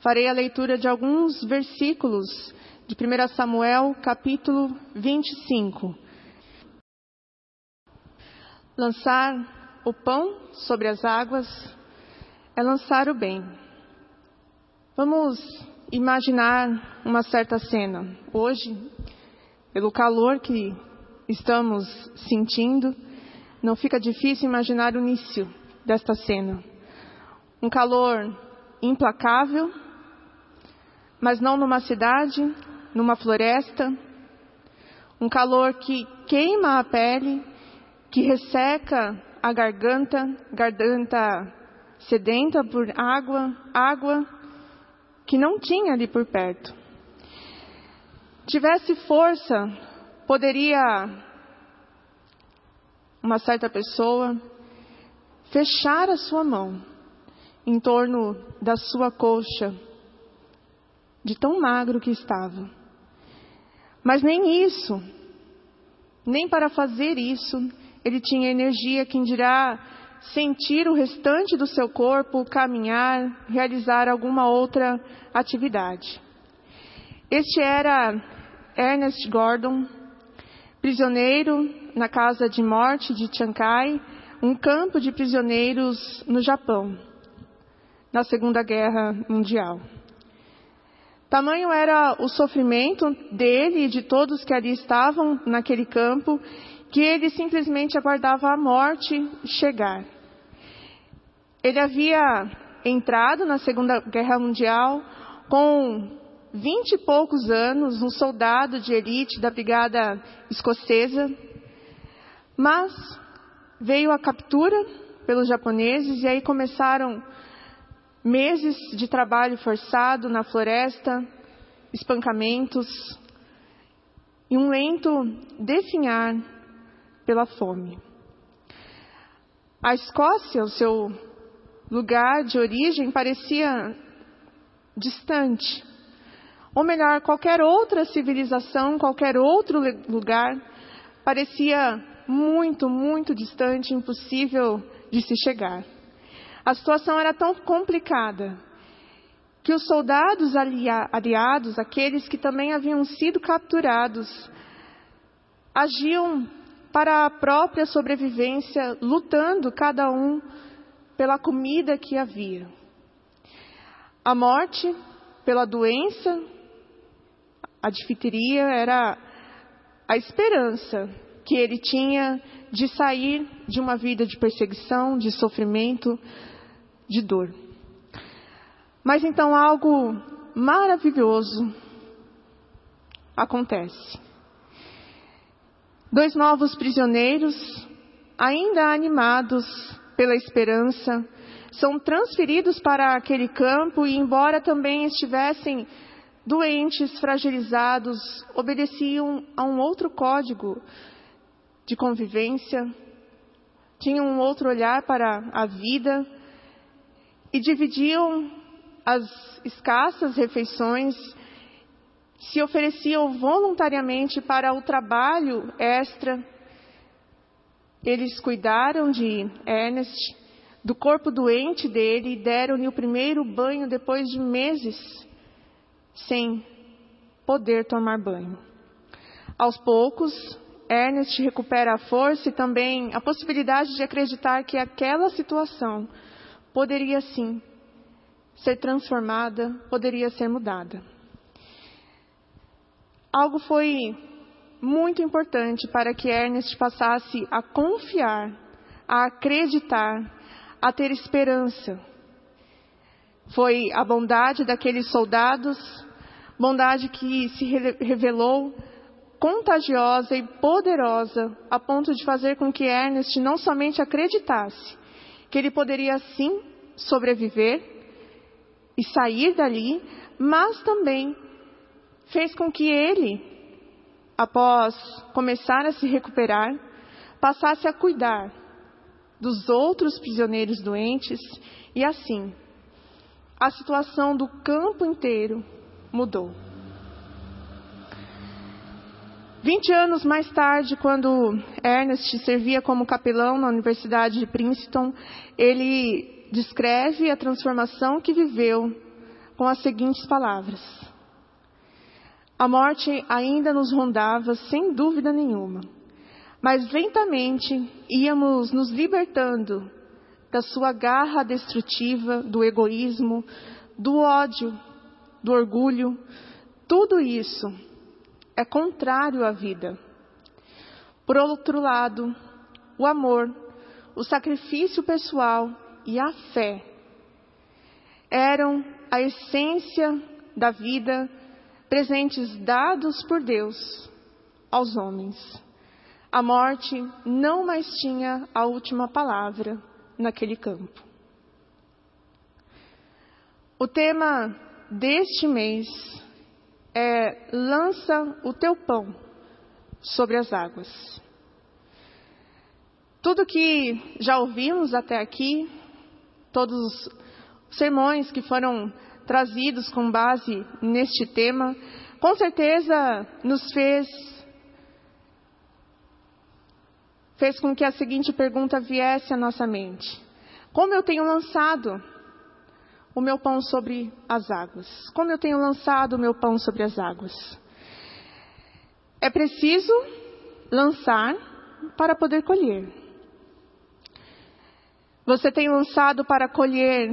farei a leitura de alguns versículos de 1 Samuel, capítulo 25. Lançar o pão sobre as águas é lançar o bem. Vamos imaginar uma certa cena. Hoje, pelo calor que estamos sentindo, não fica difícil imaginar o início desta cena. Um calor implacável, mas não numa cidade, numa floresta. Um calor que queima a pele, que resseca a garganta, garganta sedenta por água, água que não tinha ali por perto. Tivesse força, poderia uma certa pessoa fechar a sua mão em torno da sua coxa, de tão magro que estava. Mas nem isso, nem para fazer isso, ele tinha energia que dirá sentir o restante do seu corpo, caminhar, realizar alguma outra atividade. Este era Ernest Gordon, prisioneiro na casa de morte de Chiang um campo de prisioneiros no Japão, na Segunda Guerra Mundial. Tamanho era o sofrimento dele e de todos que ali estavam naquele campo, que ele simplesmente aguardava a morte chegar. Ele havia entrado na Segunda Guerra Mundial com vinte e poucos anos, um soldado de elite da Brigada Escocesa, mas veio a captura pelos japoneses e aí começaram meses de trabalho forçado na floresta, espancamentos e um lento definhar pela fome. A Escócia, o seu lugar de origem, parecia distante. Ou melhor, qualquer outra civilização, qualquer outro lugar, parecia muito, muito distante, impossível de se chegar. A situação era tão complicada que os soldados aliados, aqueles que também haviam sido capturados, agiam para a própria sobrevivência, lutando cada um pela comida que havia. A morte pela doença, a difteria era a esperança que ele tinha de sair de uma vida de perseguição, de sofrimento, de dor. Mas então algo maravilhoso acontece. Dois novos prisioneiros, ainda animados pela esperança, são transferidos para aquele campo e, embora também estivessem doentes, fragilizados, obedeciam a um outro código de convivência, tinham um outro olhar para a vida e dividiam as escassas refeições, se ofereciam voluntariamente para o trabalho extra. Eles cuidaram de Ernest, do corpo doente dele e deram-lhe o primeiro banho depois de meses sem poder tomar banho. Aos poucos, Ernest recupera a força e também a possibilidade de acreditar que aquela situação poderia sim ser transformada, poderia ser mudada. Algo foi muito importante para que Ernest passasse a confiar, a acreditar, a ter esperança. Foi a bondade daqueles soldados, bondade que se revelou contagiosa e poderosa a ponto de fazer com que Ernest não somente acreditasse que ele poderia sim sobreviver e sair dali, mas também fez com que ele, após começar a se recuperar, passasse a cuidar dos outros prisioneiros doentes e assim a situação do campo inteiro mudou. Vinte anos mais tarde, quando Ernest servia como capelão na Universidade de Princeton, ele descreve a transformação que viveu com as seguintes palavras: A morte ainda nos rondava, sem dúvida nenhuma, mas lentamente íamos nos libertando da sua garra destrutiva, do egoísmo, do ódio, do orgulho. Tudo isso é contrário à vida. Por outro lado, o amor, o sacrifício pessoal e a fé eram a essência da vida presentes dados por Deus aos homens. A morte não mais tinha a última palavra naquele campo. O tema deste mês é Lança o teu pão sobre as águas. Tudo que já ouvimos até aqui, todos os sermões que foram trazidos com base neste tema, com certeza nos fez fez com que a seguinte pergunta viesse à nossa mente: Como eu tenho lançado o meu pão sobre as águas? Como eu tenho lançado o meu pão sobre as águas? É preciso lançar para poder colher. Você tem lançado para colher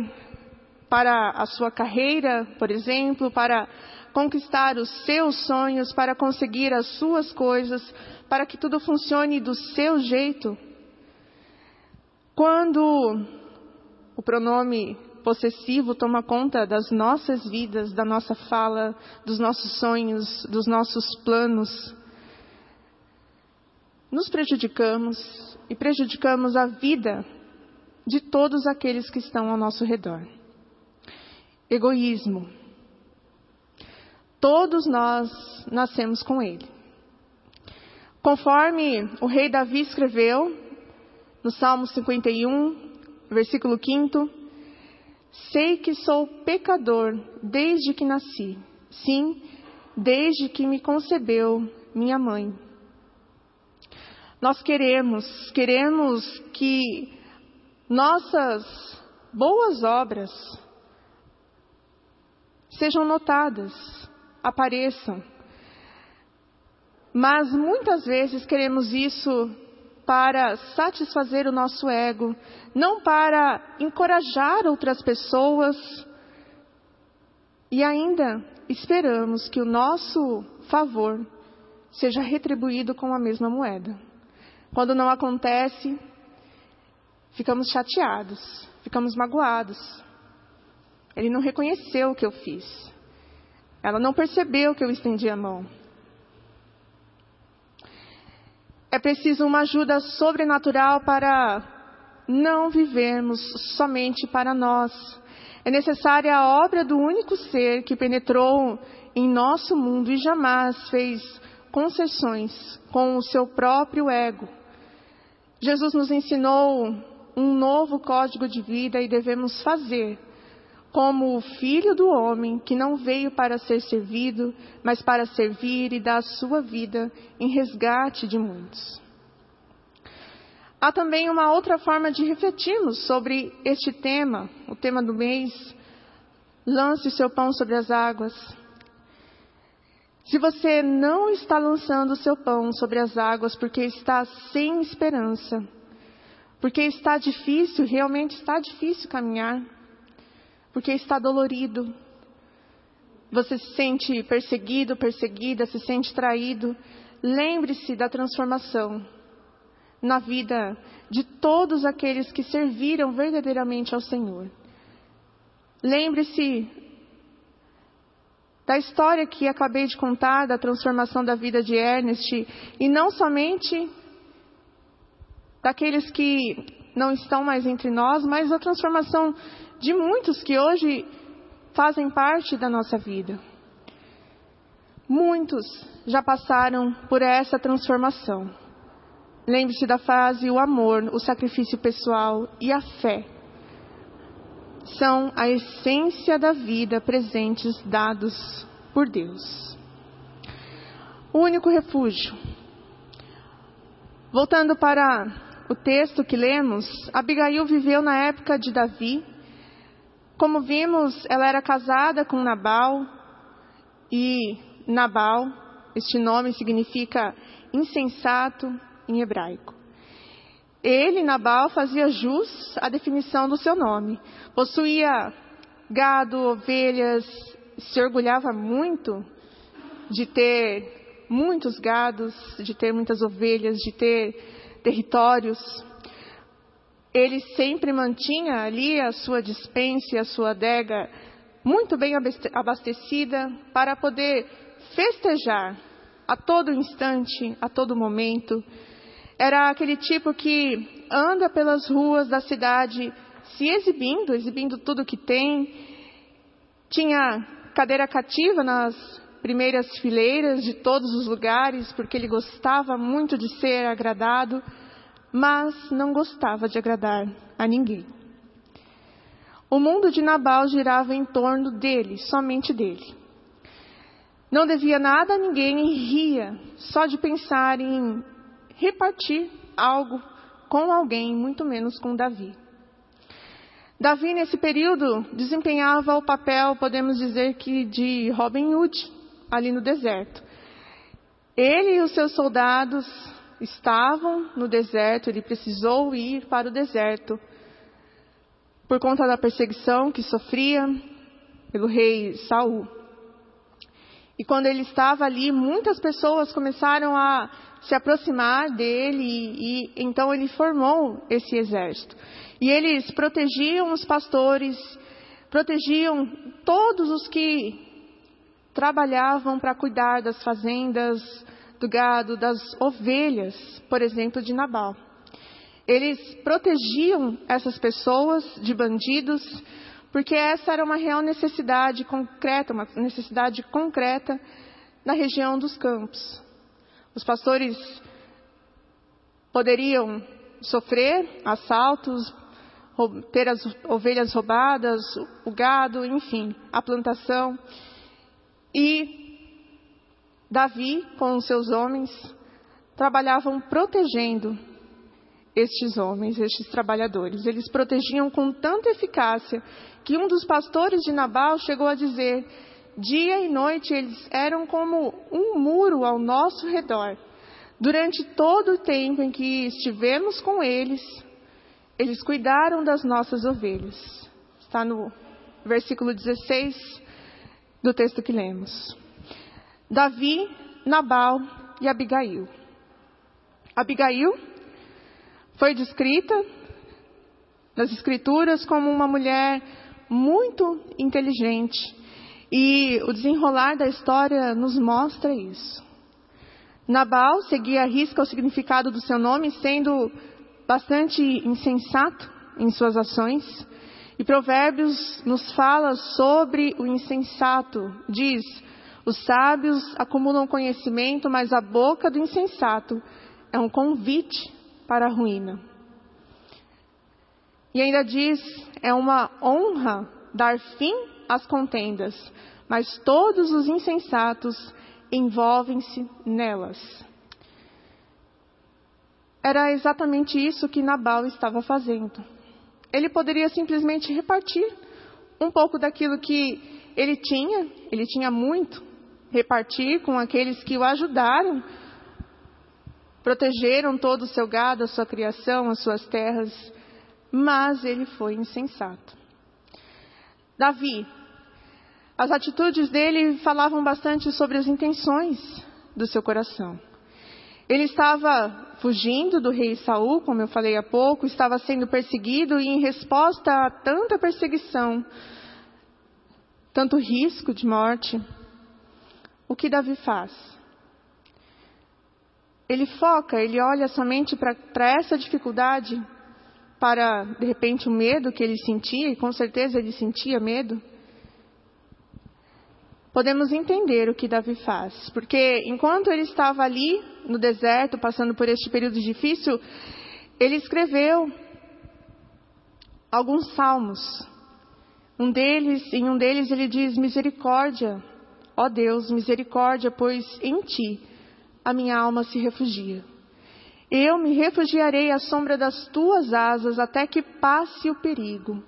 para a sua carreira, por exemplo, para conquistar os seus sonhos, para conseguir as suas coisas, para que tudo funcione do seu jeito. Quando o pronome possessivo toma conta das nossas vidas, da nossa fala, dos nossos sonhos, dos nossos planos, nos prejudicamos e prejudicamos a vida de todos aqueles que estão ao nosso redor. Egoísmo. Todos nós nascemos com ele. Conforme o rei Davi escreveu no Salmo 51, versículo 5, sei que sou pecador desde que nasci. Sim, desde que me concebeu minha mãe. Nós queremos, queremos que nossas boas obras sejam notadas, apareçam. Mas muitas vezes queremos isso para satisfazer o nosso ego, não para encorajar outras pessoas. E ainda esperamos que o nosso favor seja retribuído com a mesma moeda. Quando não acontece, ficamos chateados, ficamos magoados. Ele não reconheceu o que eu fiz. Ela não percebeu que eu estendi a mão. É preciso uma ajuda sobrenatural para não vivermos somente para nós. É necessária a obra do único ser que penetrou em nosso mundo e jamais fez concessões com o seu próprio ego. Jesus nos ensinou um novo código de vida e devemos fazer como o filho do homem que não veio para ser servido, mas para servir e dar a sua vida em resgate de muitos. Há também uma outra forma de refletirmos sobre este tema, o tema do mês, lance o seu pão sobre as águas. Se você não está lançando o seu pão sobre as águas porque está sem esperança, porque está difícil, realmente está difícil caminhar, porque está dolorido. Você se sente perseguido, perseguida, se sente traído. Lembre-se da transformação na vida de todos aqueles que serviram verdadeiramente ao Senhor. Lembre-se da história que acabei de contar, da transformação da vida de Ernest, e não somente daqueles que não estão mais entre nós, mas a transformação de muitos que hoje fazem parte da nossa vida. Muitos já passaram por essa transformação. Lembre-se da frase: o amor, o sacrifício pessoal e a fé são a essência da vida presentes dados por Deus. O único refúgio. Voltando para o texto que lemos, Abigail viveu na época de Davi Como vimos, ela era casada com Nabal e Nabal, este nome significa insensato em hebraico. Ele, Nabal, fazia jus à definição do seu nome. Possuía gado, ovelhas, se orgulhava muito de ter muitos gados, de ter muitas ovelhas, de ter territórios. Ele sempre mantinha ali a sua dispensa e a sua adega muito bem abastecida para poder festejar a todo instante, a todo momento. Era aquele tipo que anda pelas ruas da cidade se exibindo, exibindo tudo que tem. Tinha cadeira cativa nas primeiras fileiras de todos os lugares, porque ele gostava muito de ser agradado, mas não gostava de agradar a ninguém. O mundo de Nabal girava em torno dele, somente dele. Não devia nada a ninguém e ria só de pensar em repartir algo com alguém, muito menos com Davi. Davi, nesse período, desempenhava o papel, podemos dizer que, de Robin Hood, ali no deserto. Ele e os seus soldados estavam no deserto, ele precisou ir para o deserto por conta da perseguição que sofria pelo rei Saul. E quando ele estava ali, muitas pessoas começaram a se aproximar dele e, e então ele formou esse exército. E eles protegiam os pastores, protegiam todos os que trabalhavam para cuidar das fazendas, do gado, das ovelhas, por exemplo, de Nabal. Eles protegiam essas pessoas de bandidos, porque essa era uma real necessidade concreta, uma necessidade concreta na região dos campos. Os pastores poderiam sofrer assaltos, ter as ovelhas roubadas, o gado, enfim, a plantação. E Davi, com os seus homens, trabalhavam protegendo estes homens, estes trabalhadores. Eles protegiam com tanta eficácia que um dos pastores de Nabal chegou a dizer: dia e noite eles eram como um muro ao nosso redor. Durante todo o tempo em que estivemos com eles, eles cuidaram das nossas ovelhas. Está no versículo 16 do texto que lemos. Davi, Nabal e Abigail. Abigail foi descrita nas Escrituras como uma mulher muito inteligente e o desenrolar da história nos mostra isso. Nabal seguia a risca o significado do seu nome, sendo bastante insensato em suas ações. E Provérbios nos fala sobre o insensato. Diz: os sábios acumulam conhecimento, mas a boca do insensato é um convite para a ruína. E ainda diz: é uma honra dar fim às contendas, mas todos os insensatos envolvem-se nelas. Era exatamente isso que Nabal estava fazendo. Ele poderia simplesmente repartir um pouco daquilo que ele tinha, ele tinha muito, repartir com aqueles que o ajudaram, protegeram todo o seu gado, a sua criação, as suas terras, mas ele foi insensato. Davi, as atitudes dele falavam bastante sobre as intenções do seu coração. Ele estava fugindo do rei Saul, como eu falei há pouco, estava sendo perseguido e em resposta a tanta perseguição, tanto risco de morte, o que Davi faz? Ele foca, ele olha somente para essa dificuldade, para de repente o medo que ele sentia, e com certeza ele sentia medo podemos entender o que Davi faz. Porque enquanto ele estava ali no deserto, passando por este período difícil, ele escreveu alguns salmos. Um deles, em um deles ele diz: Misericórdia, ó Deus, misericórdia, pois em ti a minha alma se refugia. Eu me refugiarei à sombra das tuas asas até que passe o perigo.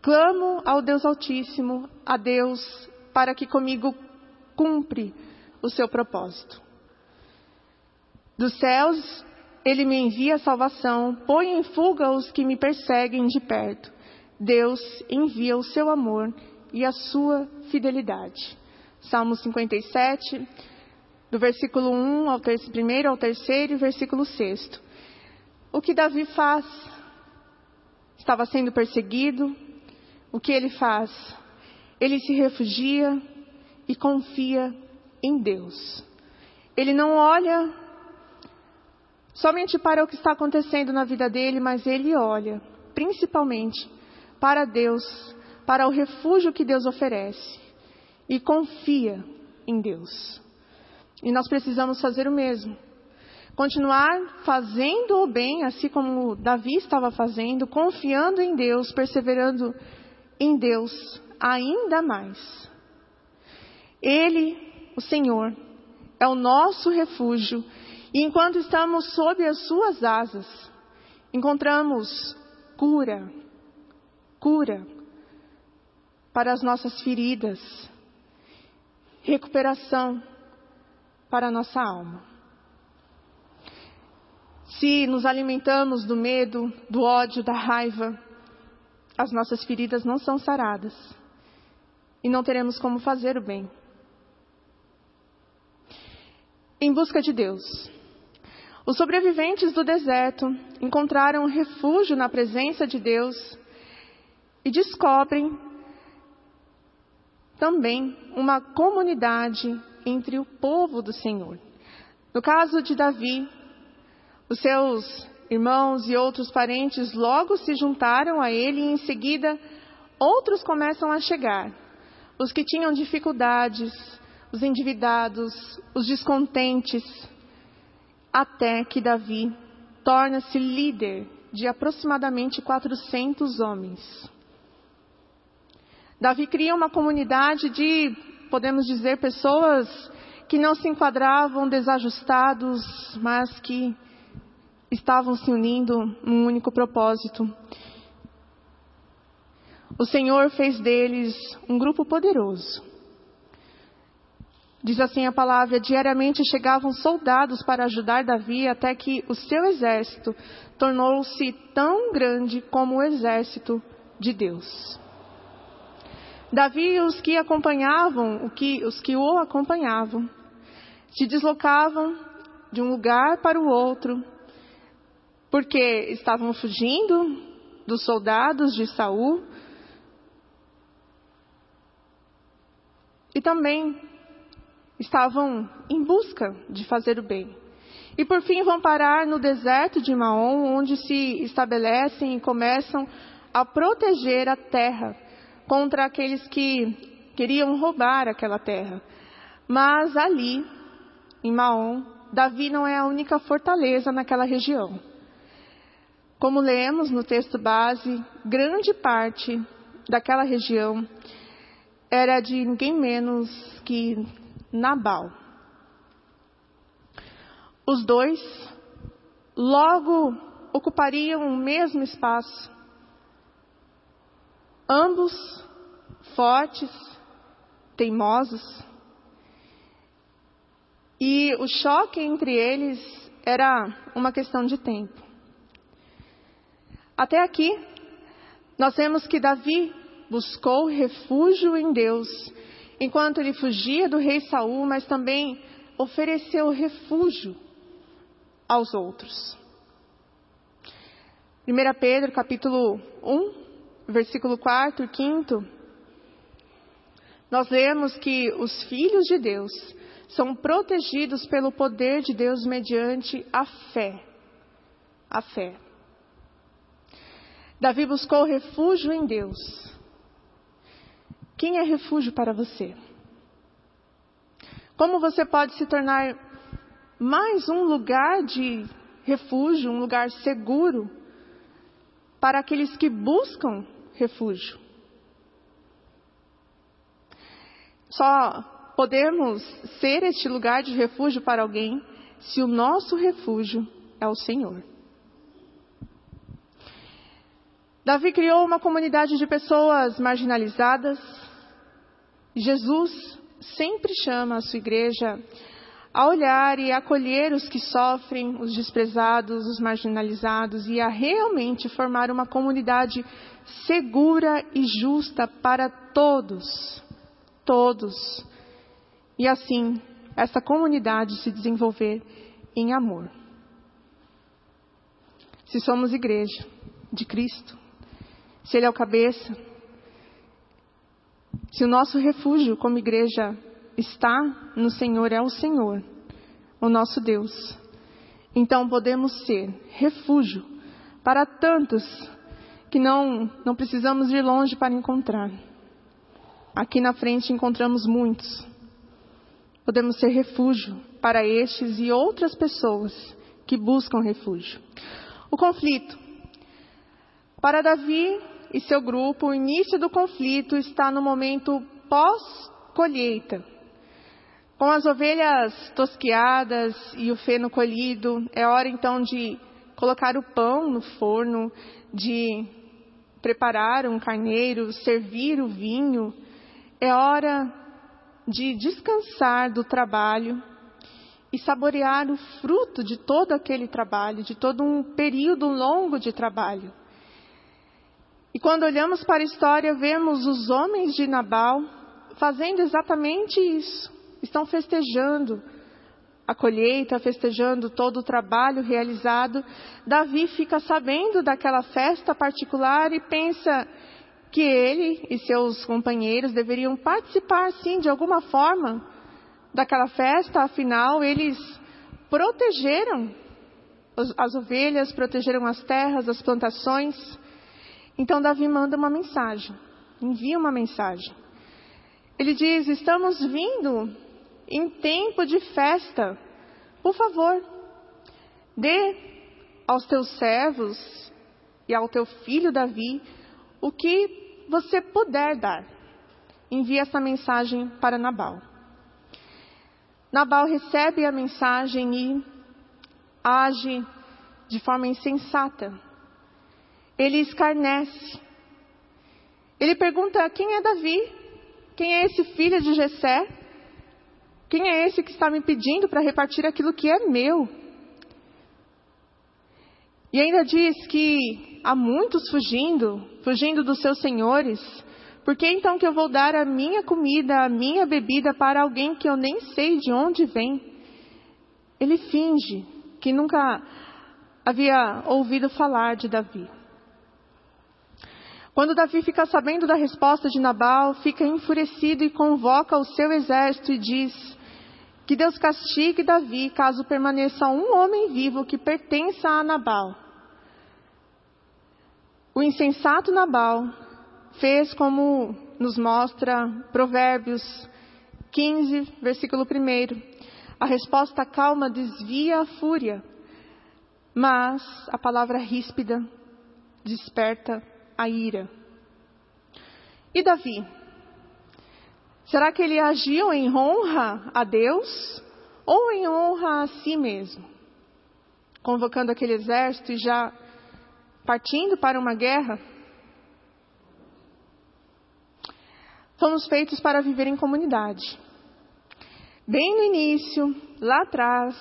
Clamo ao Deus Altíssimo, a Deus, para que comigo cumpre o seu propósito. Dos céus, ele me envia salvação, põe em fuga os que me perseguem de perto. Deus envia o seu amor e a sua fidelidade. Salmo 57, do versículo 1 ao primeiro ao terceiro e versículo 6. O que Davi faz? Estava sendo perseguido. O que ele faz? Ele se refugia e confia em Deus. Ele não olha somente para o que está acontecendo na vida dele, mas ele olha principalmente para Deus, para o refúgio que Deus oferece e confia em Deus. E nós precisamos fazer o mesmo. Continuar fazendo o bem, assim como Davi estava fazendo, confiando em Deus, perseverando em Deus ainda mais. Ele, o Senhor, é o nosso refúgio, e enquanto estamos sob as suas asas, encontramos cura, cura para as nossas feridas, recuperação para a nossa alma. Se nos alimentamos do medo, do ódio, da raiva, as nossas feridas não são saradas e não teremos como fazer o bem. Em busca de Deus. Os sobreviventes do deserto encontraram refúgio na presença de Deus e descobrem também uma comunidade entre o povo do Senhor. No caso de Davi, os seus irmãos e outros parentes logo se juntaram a ele e em seguida outros começam a chegar. Os que tinham dificuldades, os endividados, os descontentes, até que Davi torna-se líder de aproximadamente 400 homens. Davi cria uma comunidade de, podemos dizer, pessoas que não se enquadravam desajustados, mas que estavam se unindo num único propósito. O Senhor fez deles um grupo poderoso. Diz assim a palavra: diariamente chegavam soldados para ajudar Davi, até que o seu exército tornou-se tão grande como o exército de Deus. Davi e os que acompanhavam, os que o acompanhavam, se deslocavam de um lugar para o outro, porque estavam fugindo dos soldados de Saul e também estavam em busca de fazer o bem. E por fim vão parar no deserto de Maom, onde se estabelecem e começam a proteger a terra contra aqueles que queriam roubar aquela terra. Mas ali, em Maom, Davi não é a única fortaleza naquela região. Como lemos no texto base, grande parte daquela região era de ninguém menos que Nabal. Os dois logo ocupariam o mesmo espaço ambos fortes, teimosos. E o choque entre eles era uma questão de tempo. Até aqui, nós vemos que Davi buscou refúgio em Deus, enquanto ele fugia do rei Saul, mas também ofereceu refúgio aos outros. 1 Pedro capítulo 1, versículo 4 e 5, nós lemos que os filhos de Deus são protegidos pelo poder de Deus mediante a fé. A fé. Davi buscou refúgio em Deus. Quem é refúgio para você? Como você pode se tornar mais um lugar de refúgio, um lugar seguro para aqueles que buscam refúgio. Só podemos ser este lugar de refúgio para alguém se o nosso refúgio é o Senhor. Davi criou uma comunidade de pessoas marginalizadas. Jesus sempre chama a sua igreja a olhar e acolher os que sofrem, os desprezados, os marginalizados e a realmente formar uma comunidade segura e justa para todos. Todos. E assim, essa comunidade se desenvolver em amor. Se somos igreja de Cristo, se Ele é o cabeça, se o nosso refúgio como igreja está no Senhor, é o Senhor, o nosso Deus, então podemos ser refúgio para tantos que não, não precisamos ir longe para encontrar. Aqui na frente encontramos muitos. Podemos ser refúgio para estes e outras pessoas que buscam refúgio. O conflito. Para Davi, e seu grupo, o início do conflito está no momento pós-colheita. Com as ovelhas tosquiadas e o feno colhido, é hora então de colocar o pão no forno, de preparar um carneiro, servir o vinho. É hora de descansar do trabalho e saborear o fruto de todo aquele trabalho, de todo um período longo de trabalho. E quando olhamos para a história, vemos os homens de Nabal fazendo exatamente isso. Estão festejando a colheita, festejando todo o trabalho realizado. Davi fica sabendo daquela festa particular e pensa que ele e seus companheiros deveriam participar, sim, de alguma forma daquela festa, afinal, eles protegeram as ovelhas, protegeram as terras, as plantações. Então Davi manda uma mensagem, envia uma mensagem. Ele diz: Estamos vindo em tempo de festa. Por favor, dê aos teus servos e ao teu filho Davi o que você puder dar. Envie essa mensagem para Nabal. Nabal recebe a mensagem e age de forma insensata ele escarnece. Ele pergunta: quem é Davi? Quem é esse filho de Jessé? Quem é esse que está me pedindo para repartir aquilo que é meu? E ainda diz que há muitos fugindo, fugindo dos seus senhores. Por que então que eu vou dar a minha comida, a minha bebida para alguém que eu nem sei de onde vem? Ele finge que nunca havia ouvido falar de Davi. Quando Davi fica sabendo da resposta de Nabal, fica enfurecido e convoca o seu exército e diz: Que Deus castigue Davi caso permaneça um homem vivo que pertença a Nabal. O insensato Nabal fez como nos mostra Provérbios 15, versículo 1. A resposta calma desvia a fúria, mas a palavra ríspida desperta a ira. E Davi? Será que ele agiu em honra a Deus ou em honra a si mesmo? Convocando aquele exército e já partindo para uma guerra? Fomos feitos para viver em comunidade. Bem no início, lá atrás,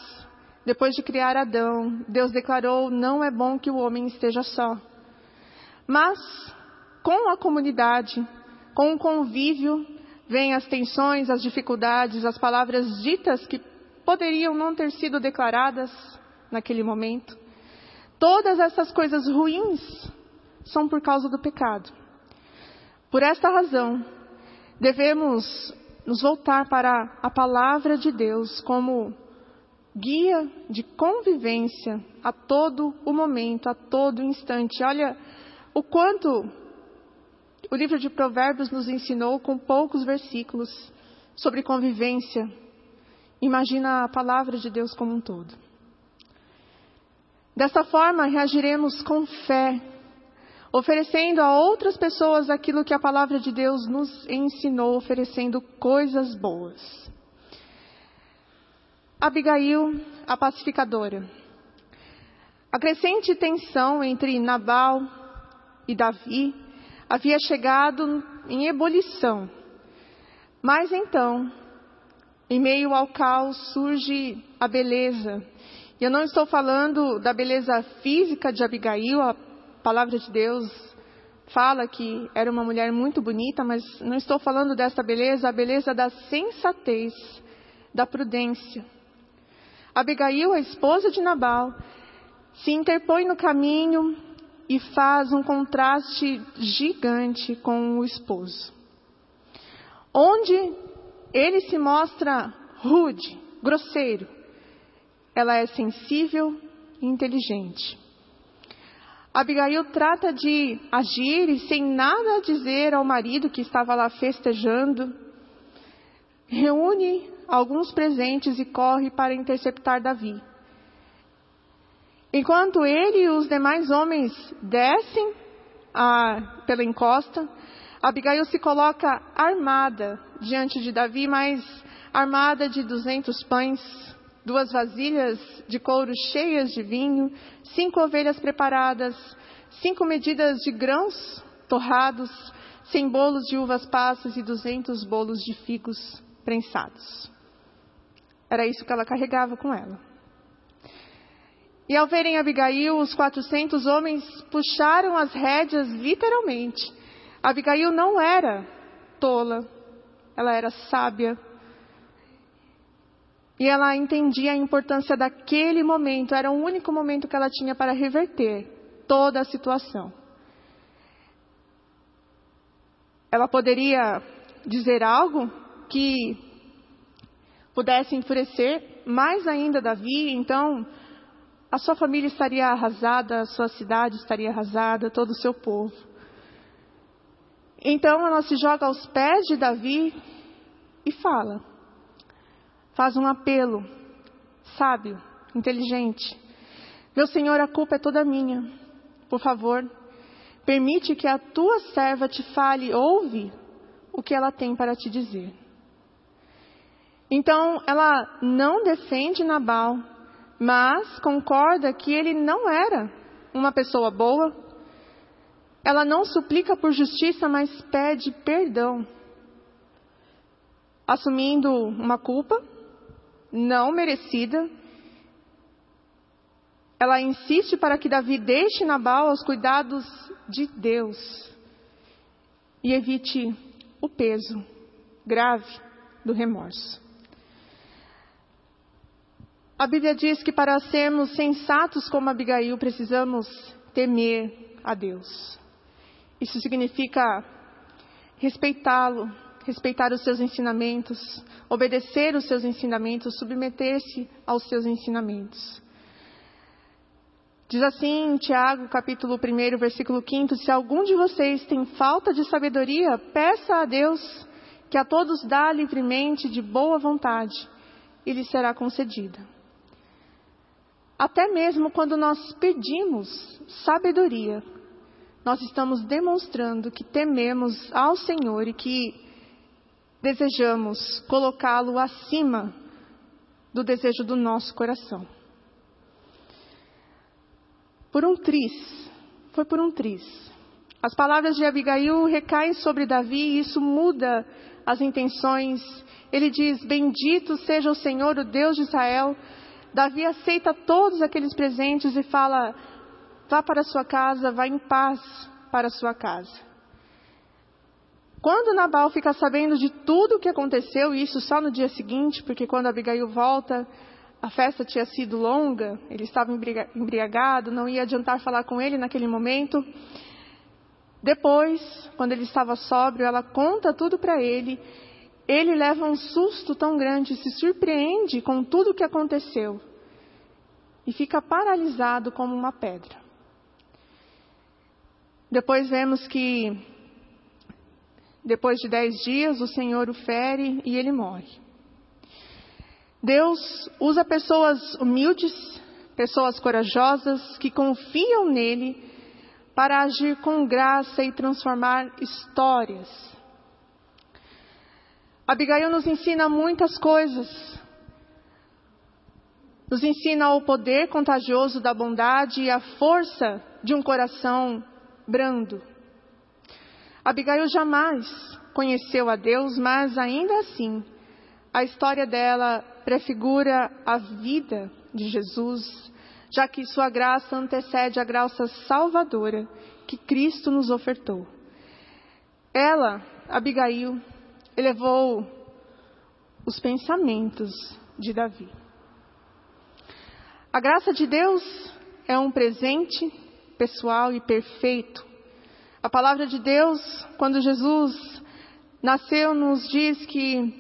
depois de criar Adão, Deus declarou: não é bom que o homem esteja só. Mas, com a comunidade, com o convívio, vêm as tensões, as dificuldades, as palavras ditas que poderiam não ter sido declaradas naquele momento. Todas essas coisas ruins são por causa do pecado. Por esta razão, devemos nos voltar para a palavra de Deus como guia de convivência a todo o momento, a todo instante. Olha, o quanto o livro de Provérbios nos ensinou com poucos versículos sobre convivência. Imagina a palavra de Deus como um todo. Dessa forma, reagiremos com fé, oferecendo a outras pessoas aquilo que a palavra de Deus nos ensinou, oferecendo coisas boas. Abigail, a pacificadora. A crescente tensão entre Nabal e Davi havia chegado em ebulição. Mas então, em meio ao caos, surge a beleza. E eu não estou falando da beleza física de Abigail, a palavra de Deus fala que era uma mulher muito bonita, mas não estou falando dessa beleza, a beleza da sensatez, da prudência. Abigail, a esposa de Nabal, se interpõe no caminho e faz um contraste gigante com o esposo. Onde ele se mostra rude, grosseiro, ela é sensível e inteligente. Abigail trata de agir e sem nada dizer ao marido que estava lá festejando, reúne alguns presentes e corre para interceptar Davi. Enquanto ele e os demais homens descem a, pela encosta, Abigail se coloca armada diante de Davi, mas armada de duzentos pães, duas vasilhas de couro cheias de vinho, cinco ovelhas preparadas, cinco medidas de grãos torrados, cem bolos de uvas passas e duzentos bolos de figos prensados. Era isso que ela carregava com ela. E ao verem Abigail, os quatrocentos homens puxaram as rédeas literalmente. Abigail não era tola, ela era sábia. E ela entendia a importância daquele momento, era o único momento que ela tinha para reverter toda a situação. Ela poderia dizer algo que pudesse enfurecer mais ainda Davi, então a sua família estaria arrasada, a sua cidade estaria arrasada, todo o seu povo. Então ela se joga aos pés de Davi e fala, faz um apelo sábio, inteligente. Meu Senhor, a culpa é toda minha. Por favor, permite que a tua serva te fale, ouve o que ela tem para te dizer. Então, ela não defende Nabal, mas concorda que ele não era uma pessoa boa. Ela não suplica por justiça, mas pede perdão, assumindo uma culpa não merecida. Ela insiste para que Davi deixe Nabal aos cuidados de Deus e evite o peso grave do remorso. A Bíblia diz que para sermos sensatos como Abigail, precisamos temer a Deus. Isso significa respeitá-lo, respeitar os seus ensinamentos, obedecer os seus ensinamentos, submeter-se aos seus ensinamentos. Diz assim em Tiago, capítulo 1, versículo 5: Se algum de vocês tem falta de sabedoria, peça a Deus, que a todos dá livremente, de boa vontade, e lhe será concedida. Até mesmo quando nós pedimos sabedoria, nós estamos demonstrando que tememos ao Senhor e que desejamos colocá-lo acima do desejo do nosso coração. Por um tris, foi por um tris. As palavras de Abigail recaem sobre Davi e isso muda as intenções. Ele diz: Bendito seja o Senhor, o Deus de Israel, Davi aceita todos aqueles presentes e fala: vá para sua casa, vá em paz para sua casa. Quando Nabal fica sabendo de tudo o que aconteceu, e isso só no dia seguinte, porque quando Abigail volta, a festa tinha sido longa, ele estava embriagado, não ia adiantar falar com ele naquele momento. Depois, quando ele estava sóbrio, ela conta tudo para ele ele leva um susto tão grande, se surpreende com tudo o que aconteceu e fica paralisado como uma pedra. Depois vemos que, depois de dez dias, o Senhor o fere e ele morre. Deus usa pessoas humildes, pessoas corajosas, que confiam nele para agir com graça e transformar histórias Abigail nos ensina muitas coisas. Nos ensina o poder contagioso da bondade e a força de um coração brando. Abigail jamais conheceu a Deus, mas ainda assim, a história dela prefigura a vida de Jesus, já que sua graça antecede a graça salvadora que Cristo nos ofertou. Ela, Abigail, elevou os pensamentos de Davi. A graça de Deus é um presente pessoal e perfeito. A palavra de Deus, quando Jesus nasceu, nos diz que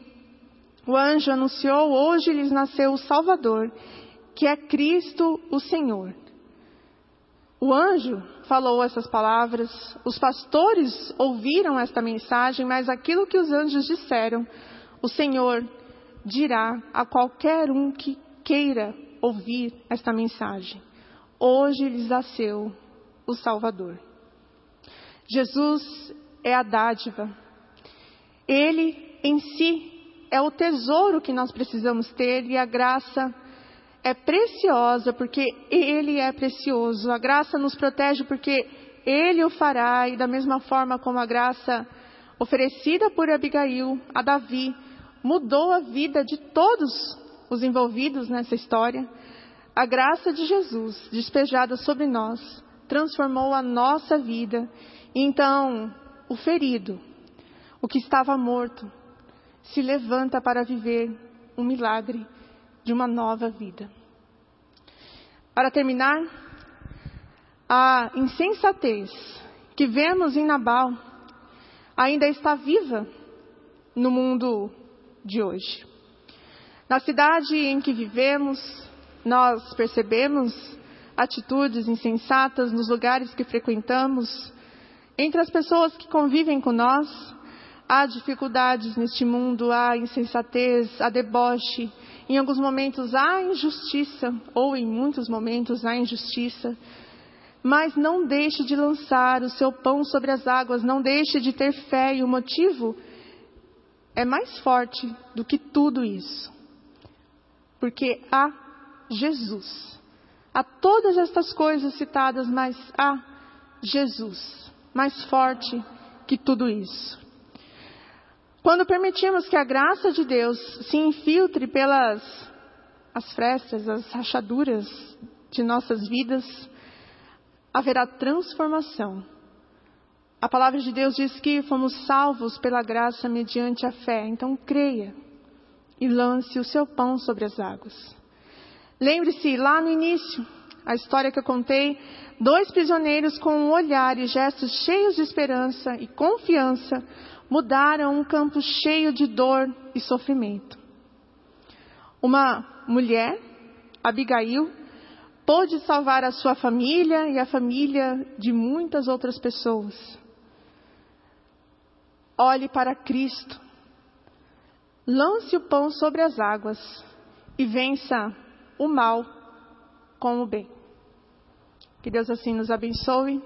o anjo anunciou: hoje lhes nasceu o Salvador, que é Cristo o Senhor. O anjo falou essas palavras, os pastores ouviram esta mensagem, mas aquilo que os anjos disseram, o Senhor dirá a qualquer um que queira ouvir esta mensagem. Hoje lhes nasceu o Salvador. Jesus é a dádiva. Ele em si é o tesouro que nós precisamos ter e a graça é preciosa porque Ele é precioso. A graça nos protege porque Ele o fará, e da mesma forma como a graça oferecida por Abigail a Davi mudou a vida de todos os envolvidos nessa história, a graça de Jesus despejada sobre nós transformou a nossa vida. Então, o ferido, o que estava morto, se levanta para viver um milagre de uma nova vida. Para terminar, a insensatez que vemos em Nabal ainda está viva no mundo de hoje. Na cidade em que vivemos, nós percebemos atitudes insensatas nos lugares que frequentamos, entre as pessoas que convivem com nós, há dificuldades neste mundo, há insensatez, há deboche, em alguns momentos há injustiça, ou em muitos momentos há injustiça. Mas não deixe de lançar o seu pão sobre as águas, não deixe de ter fé, e o motivo é mais forte do que tudo isso. Porque há Jesus. Há todas estas coisas citadas, mas há Jesus mais forte que tudo isso. Quando permitimos que a graça de Deus se infiltre pelas as frestas, as rachaduras de nossas vidas, haverá transformação a palavra de Deus diz que fomos salvos pela graça mediante a fé. Então creia e lance o seu pão sobre as águas. Lembre-se, lá no início, a história que eu contei, dois prisioneiros com um olhar e gestos cheios de esperança e confiança mudaram um campo cheio de dor e sofrimento. Uma mulher, Abigail, pôde salvar a sua família e a família de muitas outras pessoas. Olhe para Cristo. Lance o pão sobre as águas e vença o mal com o bem. Que Deus assim nos abençoe